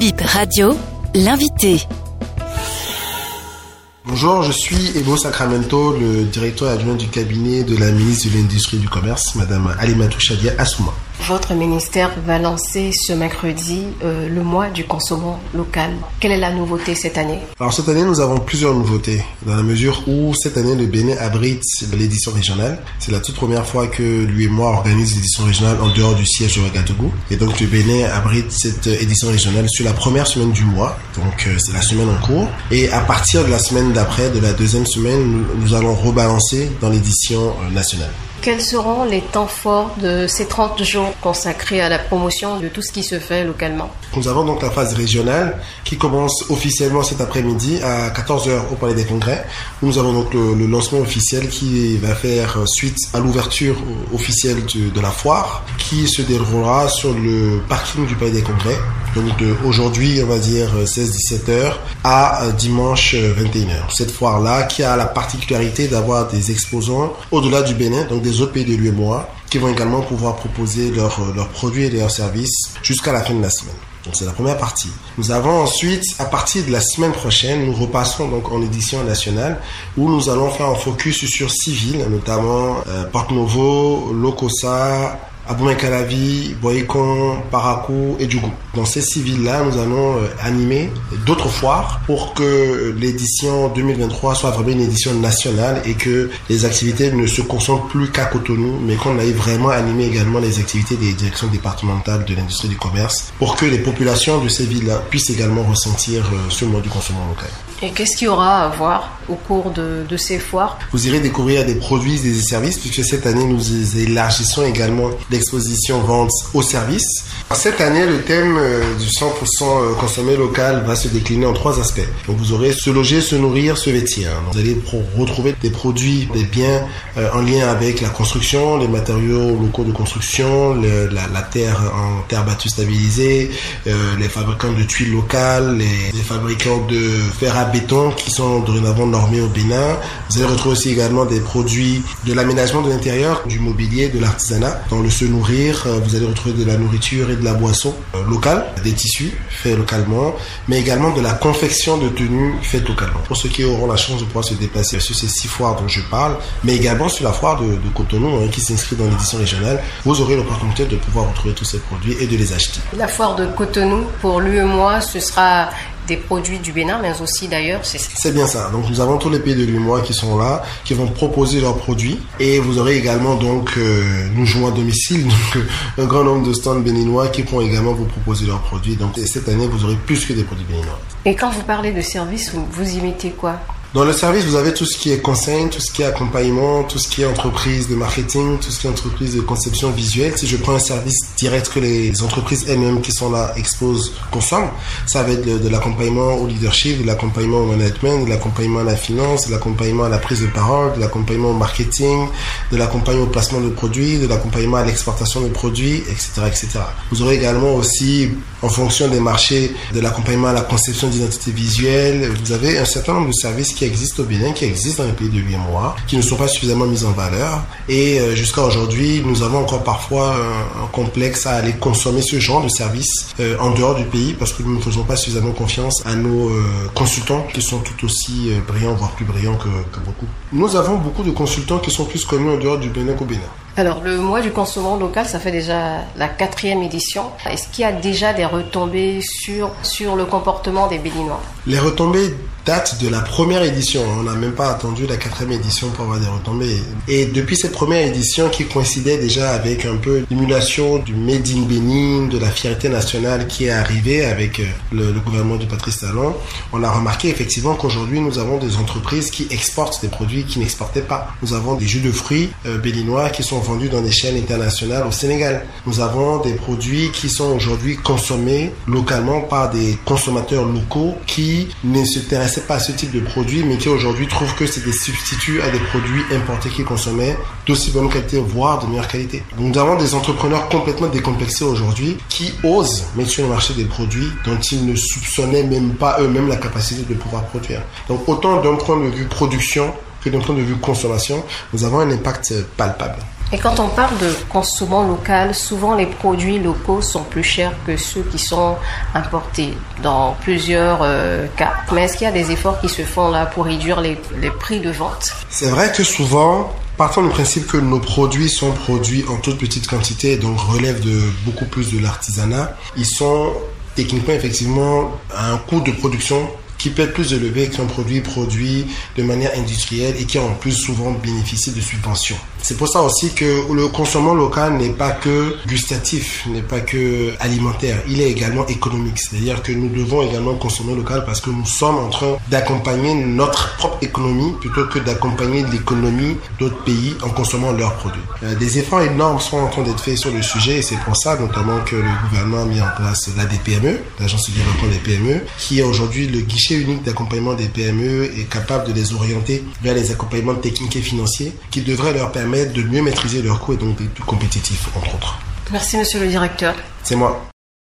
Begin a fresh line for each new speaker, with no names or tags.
Bip Radio, l'invité.
Bonjour, je suis Ebo Sacramento, le directeur adjoint du cabinet de la ministre de l'Industrie et du Commerce, Madame Alimatou Chadia Assouma.
Votre ministère va lancer ce mercredi euh, le mois du consommant local. Quelle est la nouveauté cette année?
Alors cette année, nous avons plusieurs nouveautés, dans la mesure où cette année, le Bénin abrite l'édition régionale. C'est la toute première fois que lui et moi organise l'édition régionale en dehors du siège de Ouagadougou. Et donc le Bénin abrite cette édition régionale sur la première semaine du mois, donc euh, c'est la semaine en cours. Et à partir de la semaine d'après, de la deuxième semaine, nous, nous allons rebalancer dans l'édition euh, nationale.
Quels seront les temps forts de ces 30 jours consacrés à la promotion de tout ce qui se fait localement
Nous avons donc la phase régionale qui commence officiellement cet après-midi à 14h au Palais des Congrès. Nous avons donc le, lancement officiel qui va faire suite à l'ouverture officielle de, la foire qui se déroulera sur le parking du Palais des Congrès. Donc aujourd'hui, on va dire 16-17h à dimanche 21h. Cette foire-là qui a la particularité d'avoir des exposants au-delà du Bénin, donc des autres pays de l'UEMOA qui vont également pouvoir proposer leurs, leurs produits et leurs services jusqu'à la fin de la semaine. Donc c'est la première partie. Nous avons ensuite, à partir de la semaine prochaine, nous repassons donc en édition nationale où nous allons faire un focus sur six villes, notamment euh, Novo, Lokosa, Aboumé-Calavi, Boycon, Parakou et Djougou. Dans ces six villes-là, nous allons euh, animer d'autres foires pour que l'édition 2023 soit vraiment une édition nationale et que les activités ne se concentrent plus qu'à Cotonou, mais qu'on aille vraiment animer également les activités des directions départementales de l'industrie du commerce pour que les populations de ces villes-là puissent également ressentir euh, ce mode du consommation local.
Et qu'est-ce qu'il y aura à voir au cours de, ces foires
Vous irez découvrir des produits, des services, puisque cette année, nous élargissons également l'exposition vente aux services. Cette année, le thème du 100% consommé local va se décliner en trois aspects. Vous aurez se loger, se nourrir, se vêtir. Vous allez retrouver des produits, des biens euh, en lien avec la construction, les matériaux locaux de construction, la, terre en terre battue stabilisée, euh, les fabricants de tuiles locales, les, les fabricants de fer à béton qui sont dorénavant normés au Bénin. Vous allez retrouver aussi également des produits de l'aménagement de l'intérieur, du mobilier, de l'artisanat. Dans le se nourrir, vous allez retrouver de la nourriture et de la boisson locale, des tissus faits localement, mais également de la confection de tenues faites localement. Pour ceux qui auront la chance de pouvoir se déplacer sur ces six foires dont je parle, mais également sur la foire de, de Cotonou hein, qui s'inscrit dans l'édition régionale, vous aurez l'opportunité de pouvoir retrouver tous ces produits et de les acheter.
La foire de Cotonou, pour lui et moi, ce sera des produits du Bénin, mais aussi d'ailleurs.
C'est bien ça. Donc nous avons tous les pays de l'UMOA qui sont là, qui vont proposer leurs produits. Et vous aurez également donc, euh, nous jouons à domicile, donc euh, un grand nombre de stands béninois qui pourront également vous proposer leurs produits. Donc cette année, vous aurez plus que des produits béninois.
Et quand vous parlez de service, vous, vous y mettez quoi?
Dans le service, vous avez tout ce qui est conseil, tout ce qui est accompagnement, tout ce qui est entreprise de marketing, tout ce qui est entreprise de conception visuelle. Si je prends un service direct que les entreprises elles-mêmes qui sont là exposent, consomment, ça va être de, l'accompagnement au leadership, de l'accompagnement au management, de l'accompagnement à la finance, de l'accompagnement à la prise de parole, de l'accompagnement au marketing, de l'accompagnement au placement de produits, de l'accompagnement à l'exportation de produits, etc., etc. Vous aurez également aussi, en fonction des marchés, de l'accompagnement à la conception d'identité visuelle. Vous avez un certain nombre de services qui existent au Bénin, qui existent dans les pays de l'UMOA, qui ne sont pas suffisamment mis en valeur. Et euh, jusqu'à aujourd'hui, nous avons encore parfois un, un, complexe à aller consommer ce genre de services euh, en dehors du pays parce que nous ne faisons pas suffisamment confiance à nos euh, consultants qui sont tout aussi brillants, voire plus brillants que, que beaucoup. Nous avons beaucoup de consultants qui sont plus connus en dehors du Bénin qu'au Bénin.
Alors, le mois du consommant local, ça fait déjà la quatrième édition. Est-ce qu'il y a déjà des retombées sur, sur le comportement des Béninois?
Les retombées datent de la première édition. On n'a même pas attendu la quatrième édition pour avoir des retombées. Et depuis cette première édition qui coïncidait déjà avec un peu l'émulation du Made in Bénin, de la fierté nationale qui est arrivée avec le, le gouvernement du Patrice Talon, on a remarqué effectivement qu'aujourd'hui nous avons des entreprises qui exportent des produits qui n'exportaient pas. Nous avons des jus de fruits euh, béninois qui sont vendus dans des chaînes internationales au Sénégal. Nous avons des produits qui sont aujourd'hui consommés localement par des consommateurs locaux qui ne s'intéressaient pas à ce type de produits, mais qui aujourd'hui trouvent que c'est des substituts à des produits importés qu'ils consommaient d'aussi bonne qualité, voire de meilleure qualité. Nous avons des entrepreneurs complètement décomplexés aujourd'hui qui osent mettre sur le marché des produits dont ils ne soupçonnaient même pas eux-mêmes la capacité de pouvoir produire. Donc autant d'un point de vue production que d'un point de vue consommation, nous avons un impact palpable.
Et quand on parle de consommant local, souvent les produits locaux sont plus chers que ceux qui sont importés dans plusieurs euh, cas. Mais est-ce qu'il y a des efforts qui se font là pour réduire les, les prix de vente?
C'est vrai que souvent, partant du principe que nos produits sont produits en toute petite quantité et donc relèvent de beaucoup plus de l'artisanat, ils sont techniquement effectivement à un coût de production qui peut être plus élevé qu'un produit produit de manière industrielle et qui en plus souvent bénéficie de subventions. C'est pour ça aussi que le consommant local n'est pas que gustatif, n'est pas que alimentaire, il est également économique. C'est-à-dire que nous devons également consommer local parce que nous sommes en train d'accompagner notre propre économie plutôt que d'accompagner l'économie d'autres pays en consommant leurs produits. Euh, des efforts énormes sont en train d'être faits sur le sujet et c'est pour ça notamment que le gouvernement a mis en place l'ADPME, l'Agence de développement des PME, qui est aujourd'hui le guichet unique d'accompagnement des PME et capable de les orienter vers les accompagnements techniques et financiers qui devraient leur permettre de mieux maîtriser leurs coûts et donc d'être plus compétitifs, entre autres.
Merci, monsieur le directeur.
C'est moi.